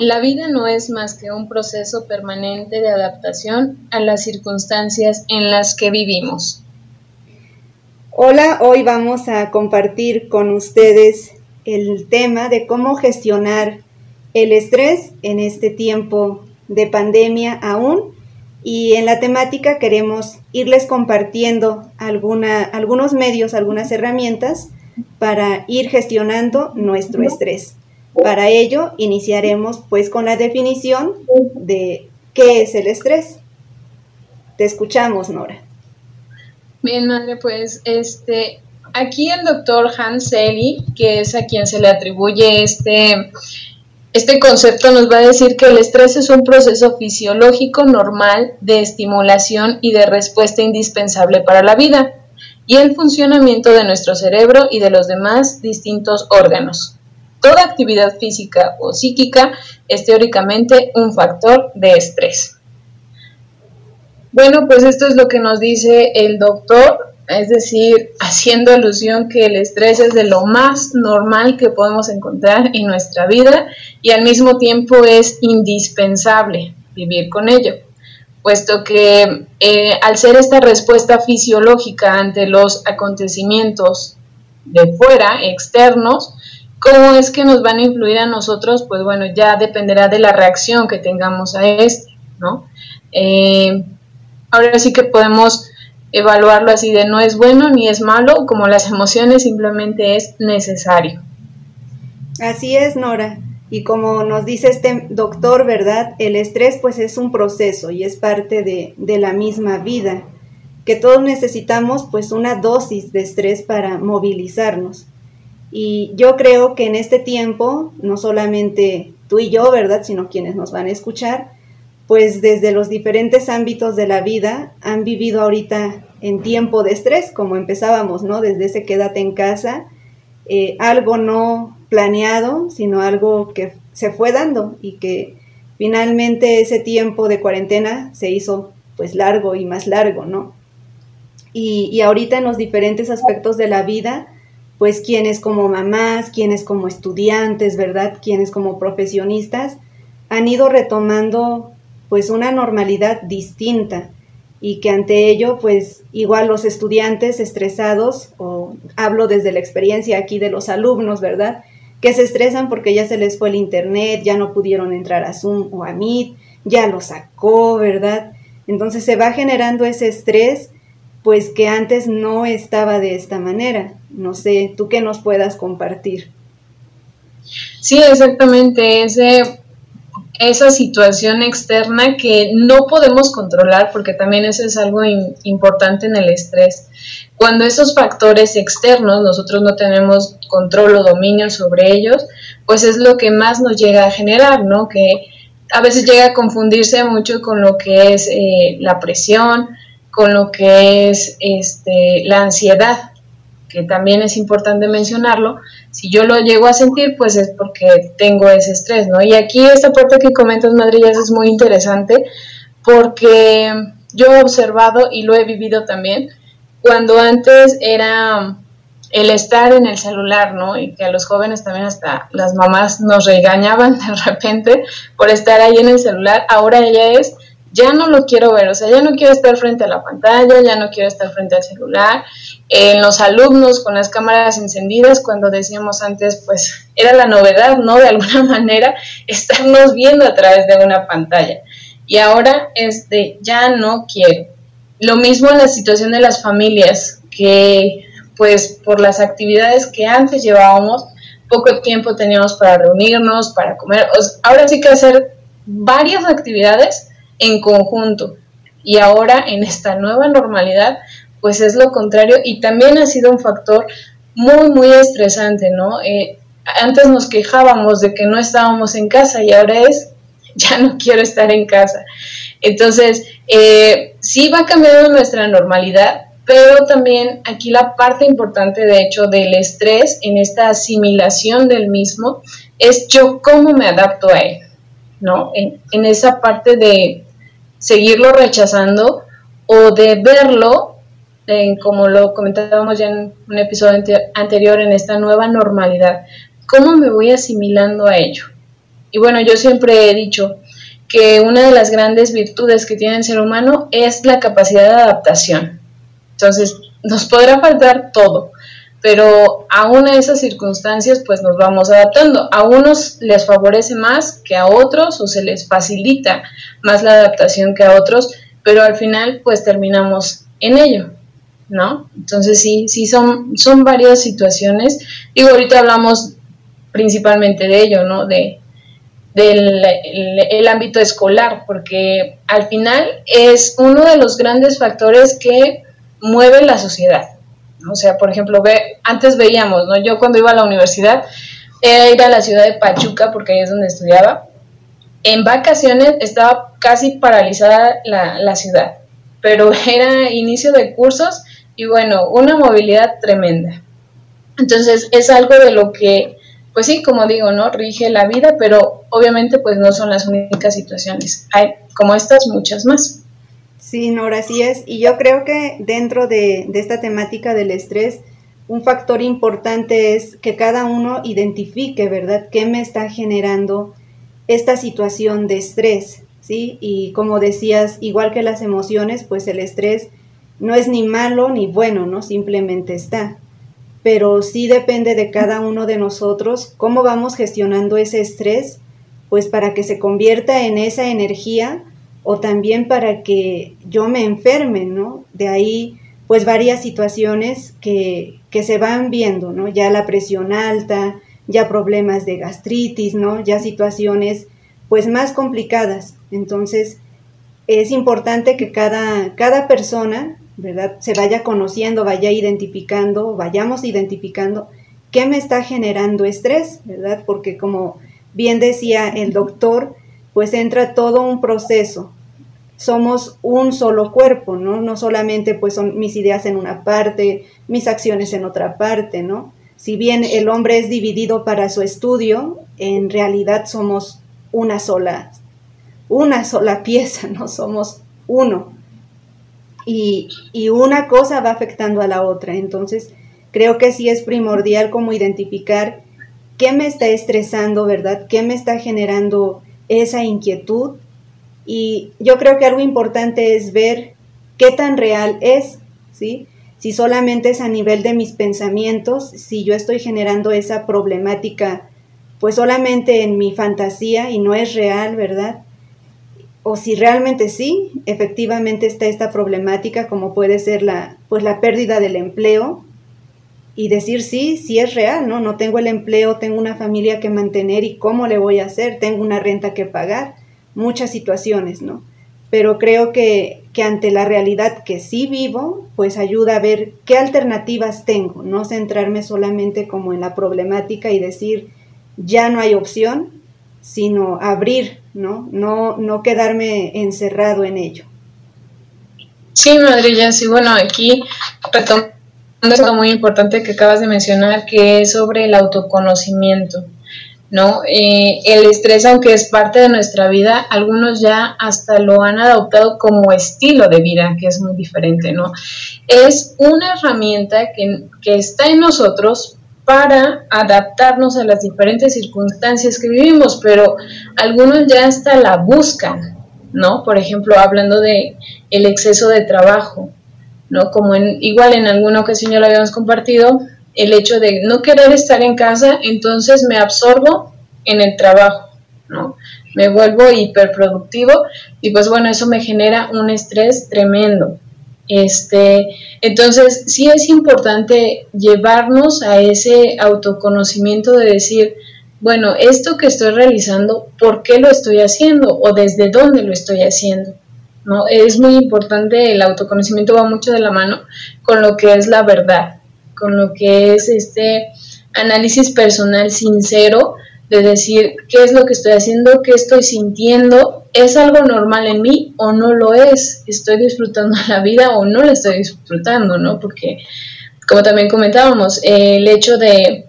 La vida no es más que un proceso permanente de adaptación a las circunstancias en las que vivimos. Hola, hoy vamos a compartir con ustedes el tema de cómo gestionar el estrés en este tiempo de pandemia aún y en la temática queremos irles compartiendo alguna, algunos medios, algunas herramientas para ir gestionando nuestro estrés. Para ello, iniciaremos pues con la definición de qué es el estrés. Te escuchamos, Nora. Bien, madre, pues este, aquí el doctor Hans Selly, que es a quien se le atribuye este, este concepto, nos va a decir que el estrés es un proceso fisiológico normal de estimulación y de respuesta indispensable para la vida y el funcionamiento de nuestro cerebro y de los demás distintos órganos. Toda actividad física o psíquica es teóricamente un factor de estrés. Bueno, pues esto es lo que nos dice el doctor, es decir, haciendo alusión que el estrés es de lo más normal que podemos encontrar en nuestra vida y al mismo tiempo es indispensable vivir con ello, puesto que eh, al ser esta respuesta fisiológica ante los acontecimientos de fuera, externos, ¿Cómo es que nos van a influir a nosotros? Pues bueno, ya dependerá de la reacción que tengamos a este, ¿no? Eh, ahora sí que podemos evaluarlo así de no es bueno ni es malo, como las emociones simplemente es necesario. Así es, Nora. Y como nos dice este doctor, ¿verdad? El estrés pues es un proceso y es parte de, de la misma vida, que todos necesitamos pues una dosis de estrés para movilizarnos. Y yo creo que en este tiempo, no solamente tú y yo, ¿verdad?, sino quienes nos van a escuchar, pues desde los diferentes ámbitos de la vida han vivido ahorita en tiempo de estrés, como empezábamos, ¿no? Desde ese quédate en casa, eh, algo no planeado, sino algo que se fue dando y que finalmente ese tiempo de cuarentena se hizo pues largo y más largo, ¿no? Y, y ahorita en los diferentes aspectos de la vida, pues quienes como mamás, quienes como estudiantes, ¿verdad? Quienes como profesionistas han ido retomando pues una normalidad distinta y que ante ello pues igual los estudiantes estresados o hablo desde la experiencia aquí de los alumnos, ¿verdad? Que se estresan porque ya se les fue el internet, ya no pudieron entrar a Zoom o a Meet, ya lo sacó, ¿verdad? Entonces se va generando ese estrés pues que antes no estaba de esta manera. No sé, tú qué nos puedas compartir. Sí, exactamente, ese, esa situación externa que no podemos controlar, porque también eso es algo importante en el estrés. Cuando esos factores externos nosotros no tenemos control o dominio sobre ellos, pues es lo que más nos llega a generar, ¿no? Que a veces llega a confundirse mucho con lo que es eh, la presión, con lo que es este, la ansiedad, que también es importante mencionarlo. Si yo lo llego a sentir, pues es porque tengo ese estrés, ¿no? Y aquí esta parte que comentas, Madrillas, es muy interesante porque yo he observado y lo he vivido también, cuando antes era el estar en el celular, ¿no? Y que a los jóvenes también hasta las mamás nos regañaban de repente por estar ahí en el celular, ahora ella es ya no lo quiero ver, o sea, ya no quiero estar frente a la pantalla, ya no quiero estar frente al celular. En los alumnos con las cámaras encendidas, cuando decíamos antes, pues era la novedad, ¿no? De alguna manera, estarnos viendo a través de una pantalla. Y ahora, este, ya no quiero. Lo mismo en la situación de las familias, que pues por las actividades que antes llevábamos, poco tiempo teníamos para reunirnos, para comer. ahora sí que hacer varias actividades en conjunto. Y ahora en esta nueva normalidad, pues es lo contrario y también ha sido un factor muy, muy estresante, ¿no? Eh, antes nos quejábamos de que no estábamos en casa y ahora es, ya no quiero estar en casa. Entonces, eh, sí va cambiando nuestra normalidad, pero también aquí la parte importante, de hecho, del estrés en esta asimilación del mismo es yo cómo me adapto a él, ¿no? en esa parte de seguirlo rechazando o de verlo, en, como lo comentábamos ya en un episodio anterior, en esta nueva normalidad. ¿Cómo me voy asimilando a ello? Y bueno, yo siempre he dicho que una de las grandes virtudes que tiene el ser humano es la capacidad de adaptación. Entonces, nos podrá faltar todo, pero aún en esas circunstancias pues nos vamos adaptando. A unos les favorece más que a otros o se les facilita más la adaptación que a otros, pero al final pues terminamos en ello, ¿no? Entonces sí, sí son, son varias situaciones. Digo, ahorita hablamos principalmente de ello, ¿no? De, del el, ámbito escolar, porque al final es uno de los grandes factores que mueve la sociedad. O sea, por ejemplo, ve, antes veíamos, ¿no? Yo cuando iba a la universidad era ir a la ciudad de Pachuca, porque ahí es donde estudiaba. En vacaciones estaba casi paralizada la, la ciudad, pero era inicio de cursos y bueno, una movilidad tremenda. Entonces es algo de lo que, pues sí, como digo, ¿no? Rige la vida, pero obviamente pues no son las únicas situaciones. Hay como estas muchas más. Sí, Nora, así es. Y yo creo que dentro de, esta temática del estrés, un factor importante es que cada uno identifique, ¿verdad?, qué me está generando esta situación de estrés, ¿sí? Y como decías, igual que las emociones, pues el estrés no es ni malo ni bueno, ¿no? Simplemente está. Pero sí depende de cada uno de nosotros cómo vamos gestionando ese estrés, pues para que se convierta en esa energía o también para que yo me enferme, ¿no? De ahí, pues varias situaciones que, que se van viendo, ¿no? Ya la presión alta, ya problemas de gastritis, ¿no? Ya situaciones, pues más complicadas. Entonces, es importante que cada, cada persona, ¿verdad? Se vaya conociendo, vaya identificando, vayamos identificando qué me está generando estrés, ¿verdad? Porque como bien decía el doctor, pues entra todo un proceso. Somos un solo cuerpo, ¿no? No solamente pues son mis ideas en una parte, mis acciones en otra parte, ¿no? Si bien el hombre es dividido para su estudio, en realidad somos una sola, una sola pieza, ¿no? Somos uno. Y, y una cosa va afectando a la otra. Entonces, creo que sí es primordial como identificar qué me está estresando, ¿verdad? ¿Qué me está generando esa inquietud y yo creo que algo importante es ver qué tan real es, ¿sí? Si solamente es a nivel de mis pensamientos, si yo estoy generando esa problemática pues solamente en mi fantasía y no es real, ¿verdad? O si realmente sí, efectivamente está esta problemática como puede ser la pues la pérdida del empleo, y decir sí, sí es real, ¿no? No tengo el empleo, tengo una familia que mantener y cómo le voy a hacer, tengo una renta que pagar, muchas situaciones, ¿no? Pero creo que, que ante la realidad que sí vivo, pues ayuda a ver qué alternativas tengo, no centrarme solamente como en la problemática y decir ya no hay opción, sino abrir, ¿no? No, no quedarme encerrado en ello. Sí, Madre, sí, bueno, aquí algo muy importante que acabas de mencionar, que es sobre el autoconocimiento, ¿no? Eh, el estrés, aunque es parte de nuestra vida, algunos ya hasta lo han adoptado como estilo de vida, que es muy diferente, ¿no? Es una herramienta que, que está en nosotros para adaptarnos a las diferentes circunstancias que vivimos, pero algunos ya hasta la buscan, ¿no? Por ejemplo, hablando de el exceso de trabajo, ¿no? Como en, igual en alguna ocasión ya lo habíamos compartido, el hecho de no querer estar en casa, entonces me absorbo en el trabajo, ¿no? Me vuelvo hiperproductivo y pues bueno, eso me genera un estrés tremendo. Este, entonces sí es importante llevarnos a ese autoconocimiento de decir, bueno, esto que estoy realizando, ¿por qué lo estoy haciendo? o desde dónde lo estoy haciendo. Es muy importante, el autoconocimiento va mucho de la mano con lo que es la verdad, con lo que es este análisis personal sincero de decir qué es lo que estoy haciendo, qué estoy sintiendo, es algo normal en mí o no lo es, estoy disfrutando la vida o no la estoy disfrutando, ¿no? Porque, como también comentábamos, el hecho de,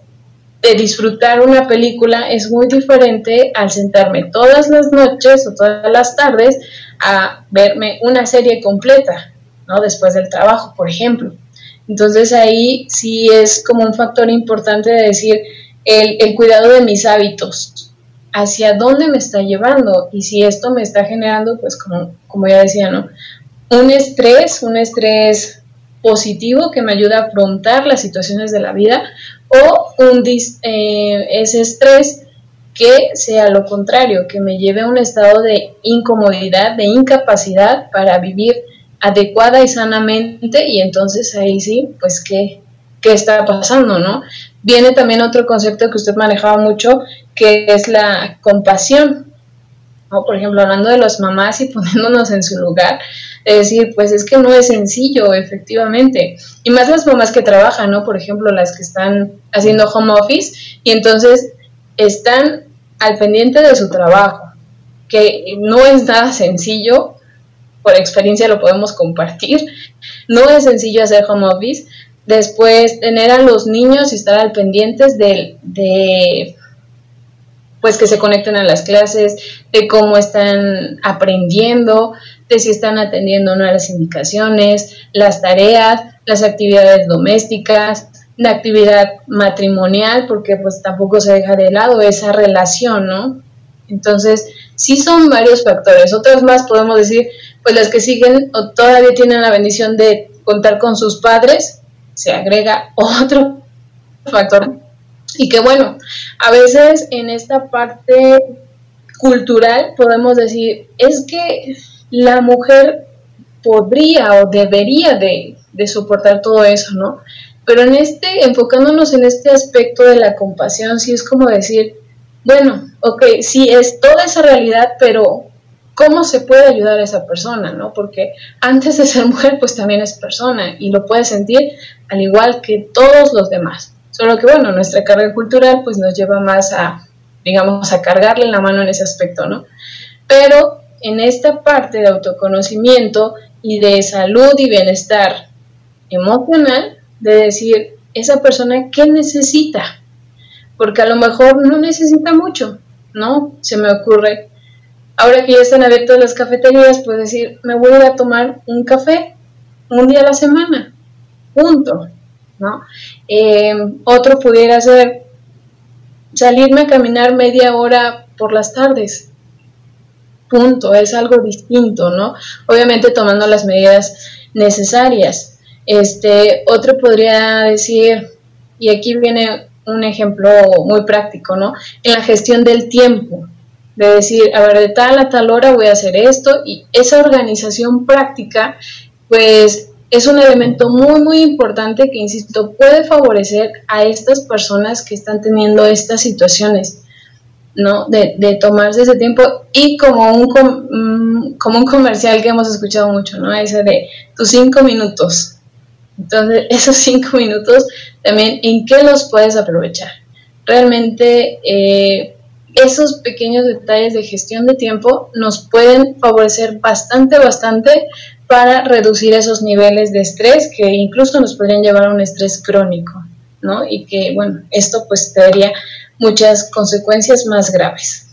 de disfrutar una película es muy diferente al sentarme todas las noches o todas las tardes a verme una serie completa, ¿no? Después del trabajo, por ejemplo. Entonces ahí sí es como un factor importante de decir el, cuidado de mis hábitos, hacia dónde me está llevando y si esto me está generando, pues como, como ya decía, ¿no? Un estrés, un estrés positivo que me ayuda a afrontar las situaciones de la vida o un eh, ese estrés que sea lo contrario, que me lleve a un estado de incomodidad, de incapacidad para vivir adecuada y sanamente y entonces ahí sí, pues qué, qué está pasando, ¿no? Viene también otro concepto que usted manejaba mucho, que es la compasión. ¿no? Por ejemplo, hablando de las mamás y poniéndonos en su lugar, es decir, pues es que no es sencillo, efectivamente. Y más las mamás que trabajan, ¿no? Por ejemplo, las que están haciendo home office y entonces están al pendiente de su trabajo, que no es nada sencillo, por experiencia lo podemos compartir, no es sencillo hacer home office, después tener a los niños y estar al pendientes de, de pues que se conecten a las clases, de cómo están aprendiendo, de si están atendiendo o no a las indicaciones, las tareas, las actividades domésticas, la actividad matrimonial, porque pues tampoco se deja de lado esa relación, ¿no? Entonces, sí son varios factores. Otras más podemos decir, pues las que siguen o todavía tienen la bendición de contar con sus padres, se agrega otro factor. Y que bueno, a veces en esta parte cultural podemos decir, es que la mujer podría o debería de, de soportar todo eso, ¿no? Pero en este, enfocándonos en este aspecto de la compasión, sí es como decir, bueno, ok, sí es toda esa realidad, pero ¿cómo se puede ayudar a esa persona, no? Porque antes de ser mujer, pues también es persona y lo puede sentir al igual que todos los demás. Solo que, bueno, nuestra carga cultural, pues nos lleva más a, digamos, a cargarle la mano en ese aspecto, ¿no? Pero en esta parte de autoconocimiento y de salud y bienestar emocional, de decir, esa persona, ¿qué necesita? Porque a lo mejor no necesita mucho, ¿no? Se me ocurre, ahora que ya están abiertas las cafeterías, pues decir, me voy a tomar un café un día a la semana, punto, ¿no? Em, otro pudiera ser salirme a caminar media hora por las tardes, punto, es algo distinto, ¿no? Obviamente tomando las medidas necesarias. Este, otro podría decir, y aquí viene un ejemplo muy práctico, ¿no? En la gestión del tiempo, de decir, a ver, de tal a tal hora voy a hacer esto, y esa organización práctica, pues es un elemento muy, muy importante que, insisto, puede favorecer a estas personas que están teniendo estas situaciones, ¿no? De, de tomarse ese tiempo y como un, mm, como un comercial que hemos escuchado mucho, ¿no? Ese de tus cinco minutos, entonces, esos cinco minutos también, ¿en qué los puedes aprovechar? Realmente, eh, esos pequeños detalles de gestión de tiempo nos pueden favorecer bastante, bastante para reducir esos niveles de estrés que incluso nos podrían llevar a un estrés crónico, ¿no? Y que, bueno, esto pues tendría muchas consecuencias más graves.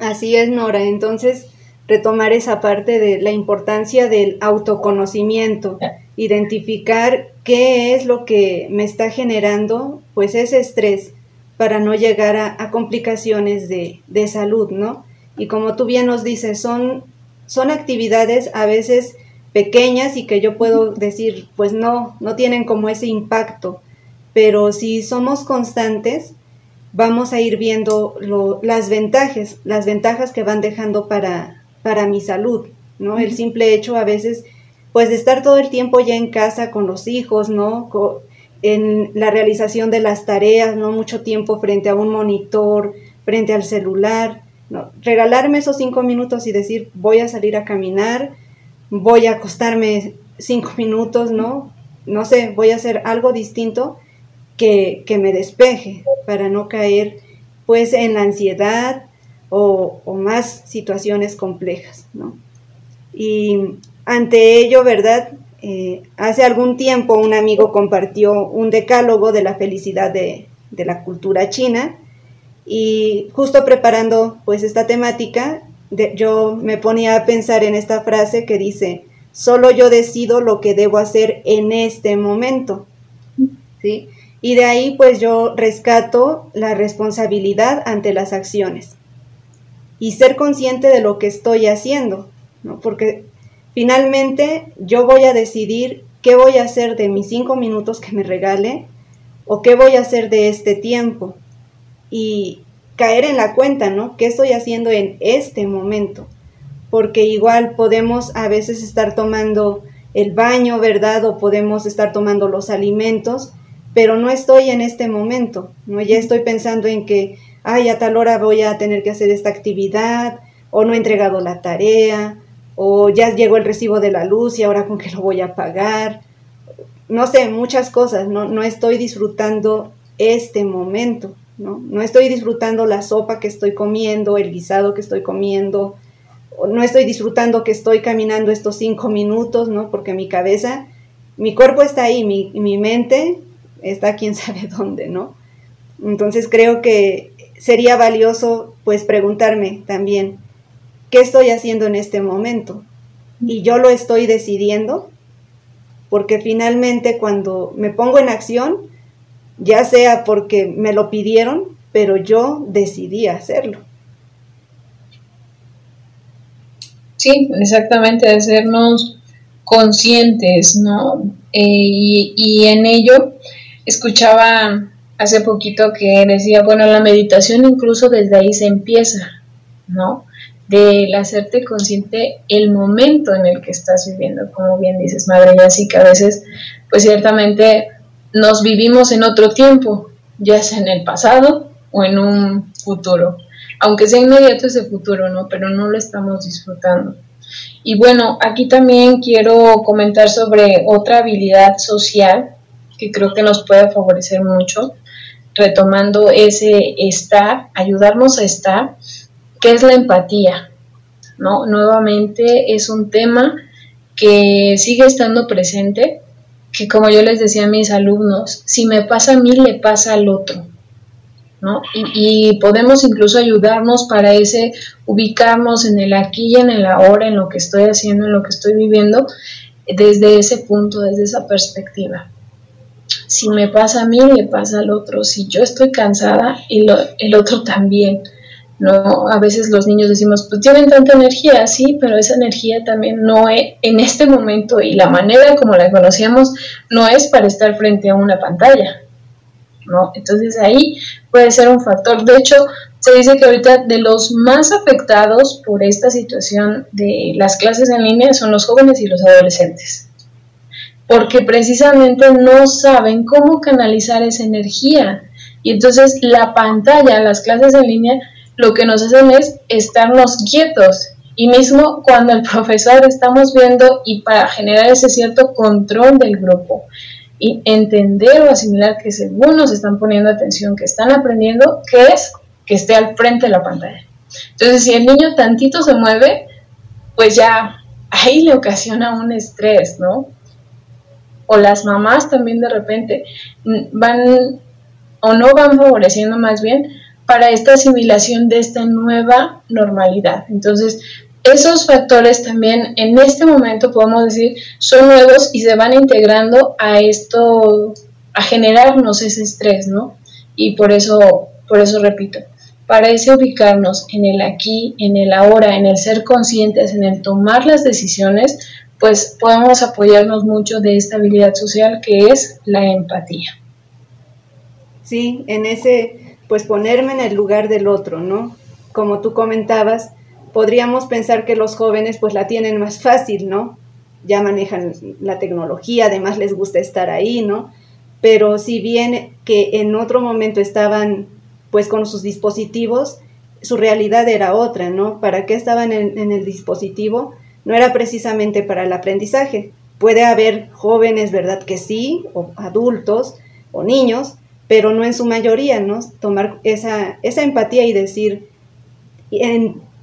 Así es, Nora. Entonces, retomar esa parte de la importancia del autoconocimiento identificar qué es lo que me está generando pues ese estrés para no llegar a, complicaciones de, salud, ¿no? Y como tú bien nos dices, son, son actividades a veces pequeñas y que yo puedo decir, pues no, no tienen como ese impacto, pero si somos constantes, vamos a ir viendo las ventajas, las ventajas que van dejando para, para mi salud, ¿no? El simple hecho a veces pues de estar todo el tiempo ya en casa con los hijos, ¿no? en la realización de las tareas, ¿no? Mucho tiempo frente a un monitor, frente al celular, ¿no? Regalarme esos cinco minutos y decir, voy a salir a caminar, voy a acostarme cinco minutos, ¿no? No sé, voy a hacer algo distinto que, que me despeje para no caer pues en la ansiedad o, más situaciones complejas, ¿no? Y ante ello, ¿verdad? Eh, hace algún tiempo un amigo compartió un decálogo de la felicidad de, la cultura china y justo preparando pues esta temática, yo me ponía a pensar en esta frase que dice, solo yo decido lo que debo hacer en este momento. ¿Sí? Y de ahí pues yo rescato la responsabilidad ante las acciones y ser consciente de lo que estoy haciendo, ¿no? Porque finalmente yo voy a decidir qué voy a hacer de mis cinco minutos que me regale o qué voy a hacer de este tiempo y caer en la cuenta, ¿no? ¿Qué estoy haciendo en este momento? Porque igual podemos a veces estar tomando el baño, ¿verdad? O podemos estar tomando los alimentos, pero no estoy en este momento, ¿no? Ya estoy pensando en que ay, a tal hora voy a tener que hacer esta actividad, o no he entregado la tarea, o ya llegó el recibo de la luz y ahora con qué lo voy a pagar. No sé, muchas cosas, no, no estoy disfrutando este momento, ¿no? No estoy disfrutando la sopa que estoy comiendo, el guisado que estoy comiendo, no estoy disfrutando que estoy caminando estos cinco minutos, ¿no? Porque mi cabeza, mi cuerpo está ahí, mi, mi mente está quién sabe dónde, ¿no? Entonces creo que sería valioso pues preguntarme también, ¿qué estoy haciendo en este momento? Y yo lo estoy decidiendo, porque finalmente cuando me pongo en acción, ya sea porque me lo pidieron, pero yo decidí hacerlo. Sí, exactamente, hacernos conscientes, ¿no? Eh, y, y en ello escuchaba hace poquito que decía, bueno, la meditación incluso desde ahí se empieza, ¿no? Del hacerte consciente el momento en el que estás viviendo, como bien dices, madre, y así que a veces, pues ciertamente nos vivimos en otro tiempo, ya sea en el pasado o en un futuro, aunque sea inmediato ese futuro, ¿no? Pero no lo estamos disfrutando. Y bueno, aquí también quiero comentar sobre otra habilidad social que creo que nos puede favorecer mucho, retomando ese estar, ayudarnos a estar, que es la empatía, ¿no? Nuevamente es un tema que sigue estando presente, que como yo les decía a mis alumnos, si me pasa a mí, le pasa al otro, ¿no? Y, y, podemos incluso ayudarnos para ese, ubicarnos en el aquí y en el ahora, en lo que estoy haciendo, en lo que estoy viviendo, desde ese punto, desde esa perspectiva si me pasa a mí, le pasa al otro. Si yo estoy cansada, y el otro también. ¿no? A veces los niños decimos, pues tienen tanta energía, sí, pero esa energía también no es, en este momento y la manera como la conocíamos, no es para estar frente a una pantalla, ¿no? Entonces ahí puede ser un factor. De hecho, se dice que ahorita de los más afectados por esta situación de las clases en línea son los jóvenes y los adolescentes porque precisamente no saben cómo canalizar esa energía. Y entonces la pantalla, las clases en línea, lo que nos hacen es estarnos quietos. Y mismo cuando el profesor estamos viendo y para generar ese cierto control del grupo y entender o asimilar que según nos están poniendo atención, que están aprendiendo, que es que esté al frente de la pantalla. Entonces, si el niño tantito se mueve, pues ya ahí le ocasiona un estrés, ¿no? O las mamás también de repente van o no van favoreciendo más bien para esta asimilación de esta nueva normalidad. Entonces, esos factores también en este momento podemos decir son nuevos y se van integrando a esto, a generarnos ese estrés, ¿no? Y por eso, por eso repito, para ese ubicarnos en el aquí, en el ahora, en el ser conscientes, en el tomar las decisiones, pues podemos apoyarnos mucho de esta habilidad social que es la empatía. Sí, en ese, pues ponerme en el lugar del otro, ¿no? Como tú comentabas, podríamos pensar que los jóvenes pues la tienen más fácil, ¿no? Ya manejan la tecnología, además les gusta estar ahí, ¿no? Pero si bien que en otro momento estaban pues con sus dispositivos, su realidad era otra, ¿no? ¿Para qué estaban en, en el dispositivo? No era precisamente para el aprendizaje. Puede haber jóvenes, ¿verdad? Que sí, o adultos, o niños, pero no en su mayoría, ¿no? Tomar esa, empatía y decir,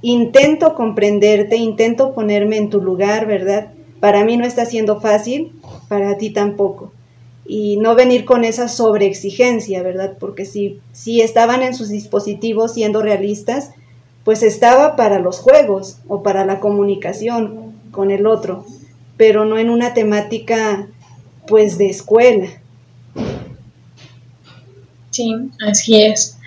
intento comprenderte, intento ponerme en tu lugar, ¿verdad? Para mí no está siendo fácil, para ti tampoco. Y no venir con esa sobreexigencia, ¿verdad? Porque si, si estaban en sus dispositivos siendo realistas, pues estaba para los juegos o para la comunicación con el otro, pero no en una temática pues de escuela. Sí, así es.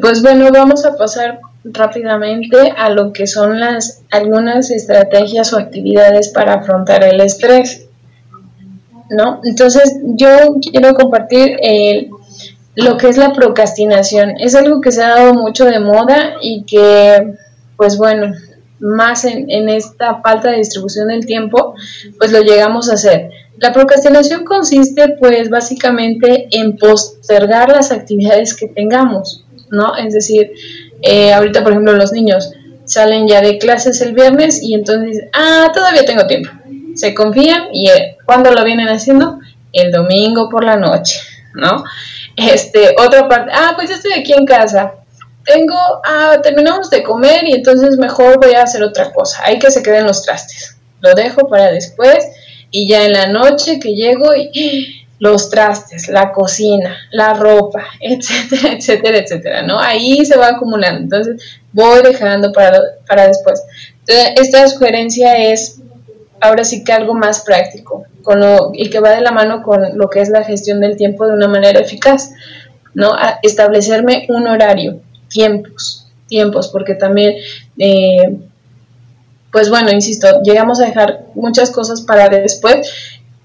Pues bueno, vamos a pasar rápidamente a lo que son las algunas estrategias o actividades para afrontar el estrés. ¿No? Entonces, yo quiero compartir el lo que es la procrastinación. Es algo que se ha dado mucho de moda y que, pues bueno, más en, en, esta falta de distribución del tiempo, pues lo llegamos a hacer. La procrastinación consiste, pues, básicamente en postergar las actividades que tengamos, ¿no? Es decir, eh, ahorita, por ejemplo, los niños salen ya de clases el viernes y entonces, ah, todavía tengo tiempo. Se confían y eh, ¿cuándo lo vienen haciendo? El domingo por la noche, ¿no? Este, otra parte, ah, pues ya estoy aquí en casa. Tengo, ah, terminamos de comer y entonces mejor voy a hacer otra cosa. Hay que se queden los trastes. Lo dejo para después y ya en la noche que llego y los trastes, la cocina, la ropa, etcétera, etcétera, etcétera, ¿no? Ahí se va acumulando. Entonces voy dejando para, para después. esta sugerencia es ahora sí que algo más práctico con lo, y que va de la mano con lo que es la gestión del tiempo de una manera eficaz, ¿no? establecerme un horario, tiempos, tiempos, porque también, eh, pues bueno, insisto, llegamos a dejar muchas cosas para después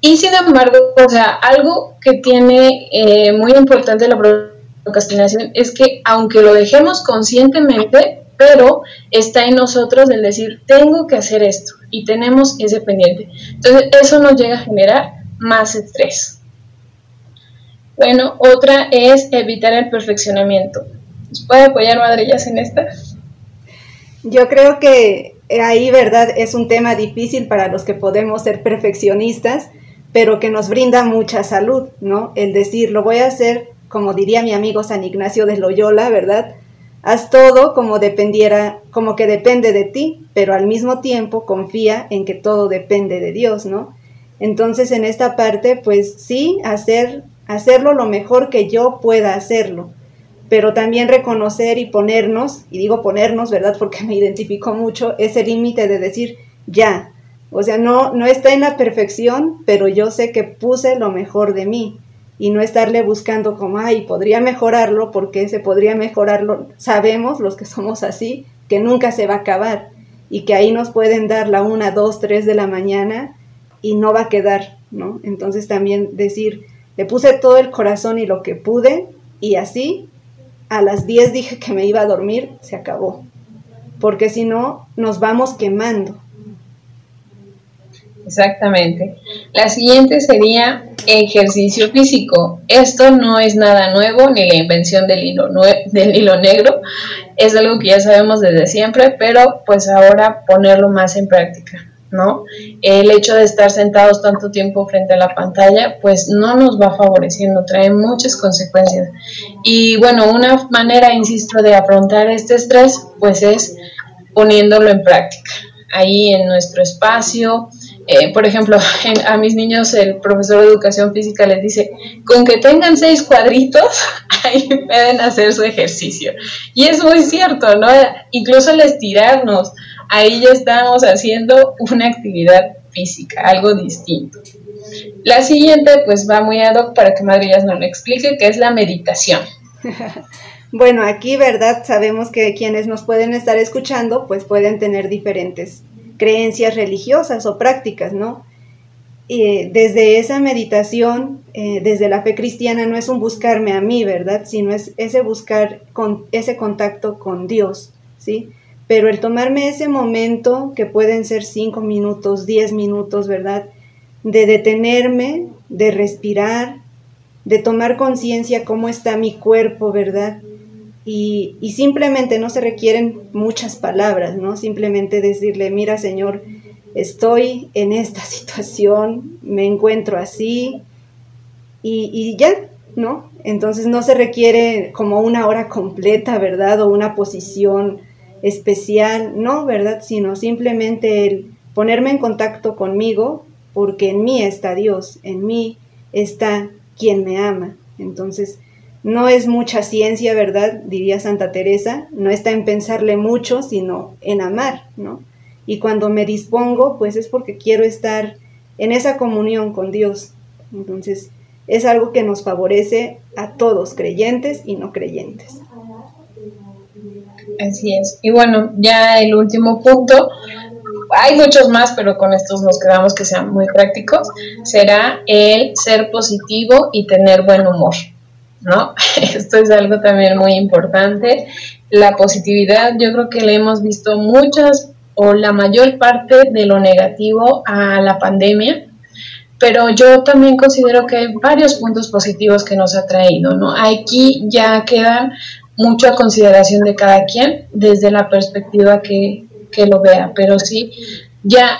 y sin embargo, o sea, algo que tiene eh, muy importante la procrastinación es que aunque lo dejemos conscientemente, pero está en nosotros el decir, tengo que hacer esto y tenemos ese pendiente. Entonces, eso nos llega a generar más estrés. Bueno, otra es evitar el perfeccionamiento. ¿Nos puede apoyar Madrillas en esta? Yo creo que ahí, ¿verdad? Es un tema difícil para los que podemos ser perfeccionistas, pero que nos brinda mucha salud, ¿no? El decir, lo voy a hacer, como diría mi amigo San Ignacio de Loyola, ¿verdad? Haz todo como dependiera, como que depende de ti, pero al mismo tiempo confía en que todo depende de Dios, ¿no? Entonces en esta parte, pues sí, hacer, hacerlo lo mejor que yo pueda hacerlo, pero también reconocer y ponernos, y digo ponernos, ¿verdad? Porque me identifico mucho, ese límite de decir, ya, o sea, no, no está en la perfección, pero yo sé que puse lo mejor de mí y no estarle buscando como, ay, podría mejorarlo, porque se podría mejorarlo. Sabemos, los que somos así, que nunca se va a acabar y que ahí nos pueden dar la una, dos, tres de la mañana y no va a quedar, ¿no? Entonces también decir, le puse todo el corazón y lo que pude y así a las 10 dije que me iba a dormir, se acabó. Porque si no, nos vamos quemando. Exactamente. La siguiente sería ejercicio físico. Esto no es nada nuevo ni la invención del hilo, del hilo negro. Es algo que ya sabemos desde siempre, pero pues ahora ponerlo más en práctica. ¿no? El hecho de estar sentados tanto tiempo frente a la pantalla, pues no nos va favoreciendo, trae muchas consecuencias. Y bueno, una manera, insisto, de afrontar este estrés, pues es poniéndolo en práctica, ahí en nuestro espacio, eh, por ejemplo, a mis niños el profesor de educación física les dice, con que tengan seis cuadritos, ahí pueden hacer su ejercicio. Y es muy cierto, ¿no? Incluso al estirarnos, ahí ya estamos haciendo una actividad física, algo distinto. La siguiente, pues va muy ad hoc para que Madrillas nos lo explique, que es la meditación. Bueno, aquí, ¿verdad? Sabemos que quienes nos pueden estar escuchando, pues pueden tener diferentes creencias religiosas o prácticas, ¿no? Y desde esa meditación, eh, desde la fe cristiana, no es un buscarme a mí, ¿verdad? Sino es ese buscar con ese contacto con Dios, ¿sí? Pero el tomarme ese momento, que pueden ser cinco minutos, diez minutos, ¿verdad? De detenerme, de respirar, de tomar conciencia cómo está mi cuerpo, ¿verdad? Y, simplemente no se requieren muchas palabras, ¿no? Simplemente decirle, mira Señor, estoy en esta situación, me encuentro así y, y, ya, ¿no? Entonces no se requiere como una hora completa, ¿verdad? O una posición especial, no, ¿verdad? Sino simplemente el ponerme en contacto conmigo porque en mí está Dios, en mí está quien me ama. Entonces, no es mucha ciencia, ¿verdad? Diría Santa Teresa, no está en pensarle mucho, sino en amar, ¿no? Y cuando me dispongo, pues es porque quiero estar en esa comunión con Dios. Entonces, es algo que nos favorece a todos, creyentes y no creyentes. Así es. Y bueno, ya el último punto, hay muchos más, pero con estos nos quedamos que sean muy prácticos, será el ser positivo y tener buen humor, ¿no? Esto es algo también muy importante. La positividad, yo creo que le hemos visto muchas o la mayor parte de lo negativo a la pandemia, pero yo también considero que hay varios puntos positivos que nos ha traído, ¿no? Aquí ya quedan mucho a consideración de cada quien desde la perspectiva que, que lo vea, pero sí, ya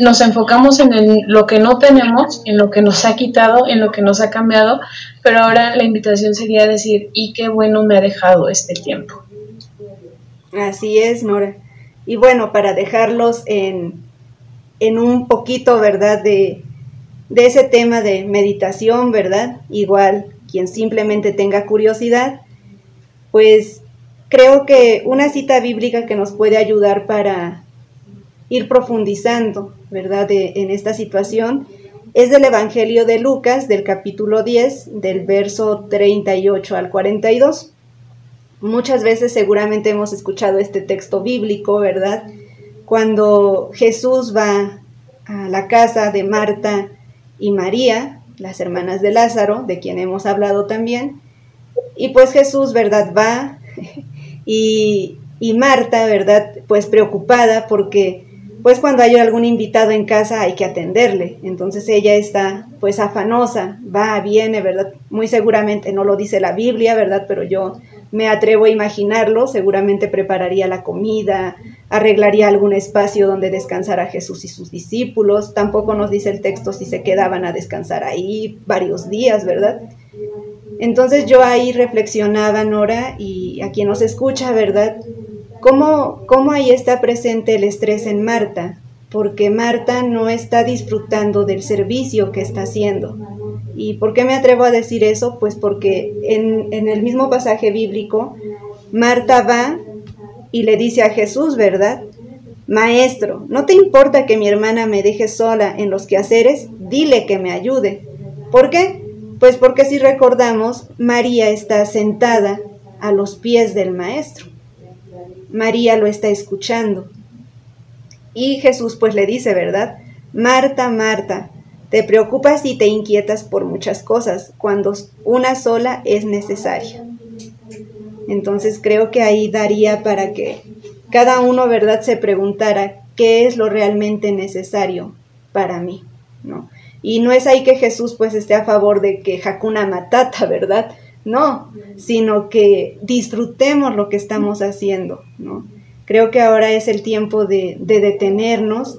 nos enfocamos en lo que no tenemos, en lo que nos ha quitado, en lo que nos ha cambiado, pero ahora la invitación sería decir, y qué bueno me ha dejado este tiempo. Así es, Nora. Y bueno, para dejarlos en, en un poquito, ¿verdad? De, de ese tema de meditación, ¿verdad? Igual, quien simplemente tenga curiosidad, pues creo que una cita bíblica que nos puede ayudar para ir profundizando, ¿verdad? en esta situación es del Evangelio de Lucas, del capítulo 10, del verso 38 al 42. Muchas veces seguramente hemos escuchado este texto bíblico, ¿verdad? Cuando Jesús va a la casa de Marta y María, las hermanas de Lázaro, de quien hemos hablado también, y pues Jesús, ¿verdad? Va y, y Marta, ¿verdad? Pues preocupada porque pues cuando hay algún invitado en casa hay que atenderle. Entonces ella está pues afanosa, va, viene, ¿verdad? Muy seguramente no lo dice la Biblia, ¿verdad? Pero yo me atrevo a imaginarlo, seguramente prepararía la comida, arreglaría algún espacio donde descansara Jesús y sus discípulos. Tampoco nos dice el texto si se quedaban a descansar ahí varios días, ¿verdad? Entonces yo ahí reflexionaba, Nora, y a quien nos escucha, ¿verdad? ¿Cómo, ¿Cómo ahí está presente el estrés en Marta? Porque Marta no está disfrutando del servicio que está haciendo. ¿Y por qué me atrevo a decir eso? Pues porque en, en el mismo pasaje bíblico, Marta va y le dice a Jesús, ¿verdad? Maestro, ¿no te importa que mi hermana me deje sola en los quehaceres? Dile que me ayude. ¿Por qué? Pues porque si recordamos, María está sentada a los pies del Maestro. María lo está escuchando. Y Jesús pues le dice, ¿verdad? Marta, Marta, te preocupas y te inquietas por muchas cosas, cuando una sola es necesaria. Entonces creo que ahí daría para que cada uno, ¿verdad?, se preguntara qué es lo realmente necesario para mí, ¿no? Y no es ahí que Jesús pues esté a favor de que Hakuna Matata, ¿verdad? No, sino que disfrutemos lo que estamos haciendo, ¿no? Creo que ahora es el tiempo de, detenernos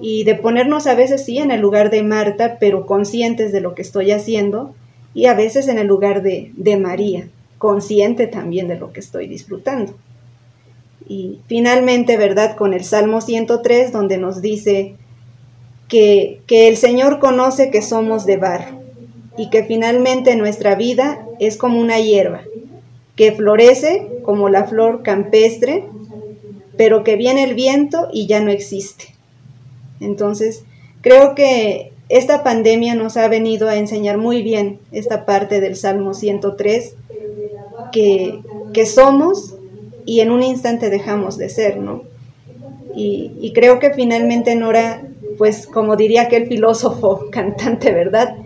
y de ponernos a veces sí en el lugar de Marta, pero conscientes de lo que estoy haciendo, y a veces en el lugar de, de María, consciente también de lo que estoy disfrutando. Y finalmente, ¿verdad? Con el Salmo 103, donde nos dice que, que el Señor conoce que somos de barro y que finalmente nuestra vida es como una hierba, que florece como la flor campestre, pero que viene el viento y ya no existe. Entonces, creo que esta pandemia nos ha venido a enseñar muy bien esta parte del Salmo 103, que, que somos y en un instante dejamos de ser, ¿no? Y, y creo que finalmente Nora, pues como diría aquel filósofo cantante, ¿verdad?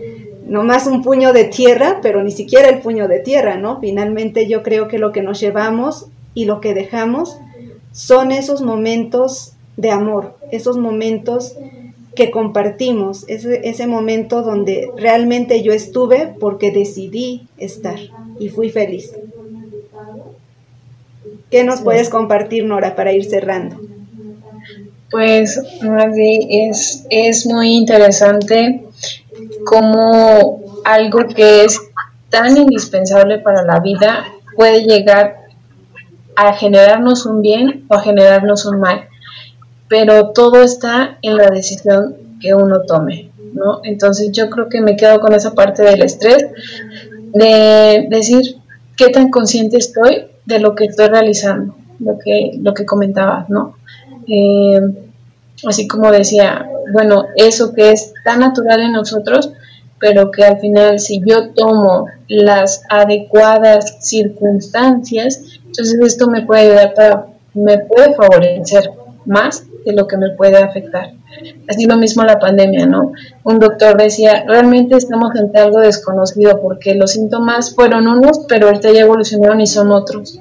No más un puño de tierra, pero ni siquiera el puño de tierra, ¿no? Finalmente yo creo que lo que nos llevamos y lo que dejamos son esos momentos de amor, esos momentos que compartimos, ese, ese momento donde realmente yo estuve porque decidí estar y fui feliz. ¿Qué nos puedes compartir, Nora, para ir cerrando? Pues, es, es muy interesante cómo algo que es tan indispensable para la vida puede llegar a generarnos un bien o a generarnos un mal. Pero todo está en la decisión que uno tome, ¿no? Entonces yo creo que me quedo con esa parte del estrés, de decir qué tan consciente estoy de lo que estoy realizando, lo que, lo que comentaba, ¿no? Eh, así como decía, bueno, eso que es tan natural en nosotros, pero que al final si yo tomo las adecuadas circunstancias, entonces esto me puede ayudar para, me puede favorecer más de lo que me puede afectar. Así lo mismo la pandemia, ¿no? Un doctor decía, realmente estamos ante algo desconocido porque los síntomas fueron unos, pero ahorita ya evolucionaron y son otros.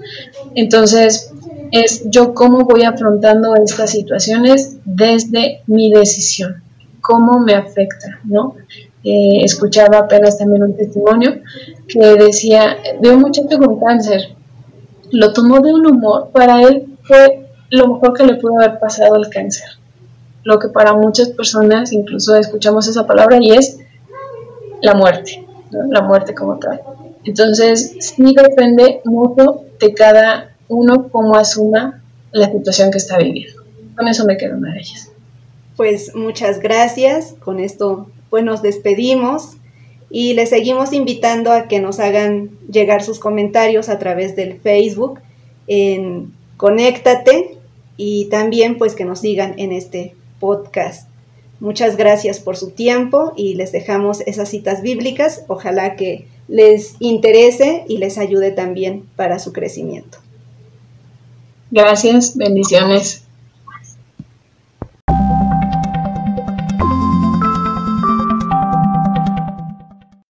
Entonces, es yo cómo voy afrontando estas situaciones desde mi decisión, cómo me afecta, ¿no? Eh, escuchaba apenas también un testimonio que decía de un muchacho con cáncer, lo tomó de un humor, para él fue lo mejor que le pudo haber pasado el cáncer. Lo que para muchas personas, incluso escuchamos esa palabra y es la muerte, la muerte como tal. Entonces, sí depende mucho de cada uno cómo asuma la situación que está viviendo. Con eso me quedo ellas. Pues muchas gracias. Con esto pues nos despedimos y les seguimos invitando a que nos hagan llegar sus comentarios a través del Facebook en Conéctate y también pues que nos sigan en este podcast. Muchas gracias por su tiempo y les dejamos esas citas bíblicas. Ojalá que les interese y les ayude también para su crecimiento. Gracias, bendiciones.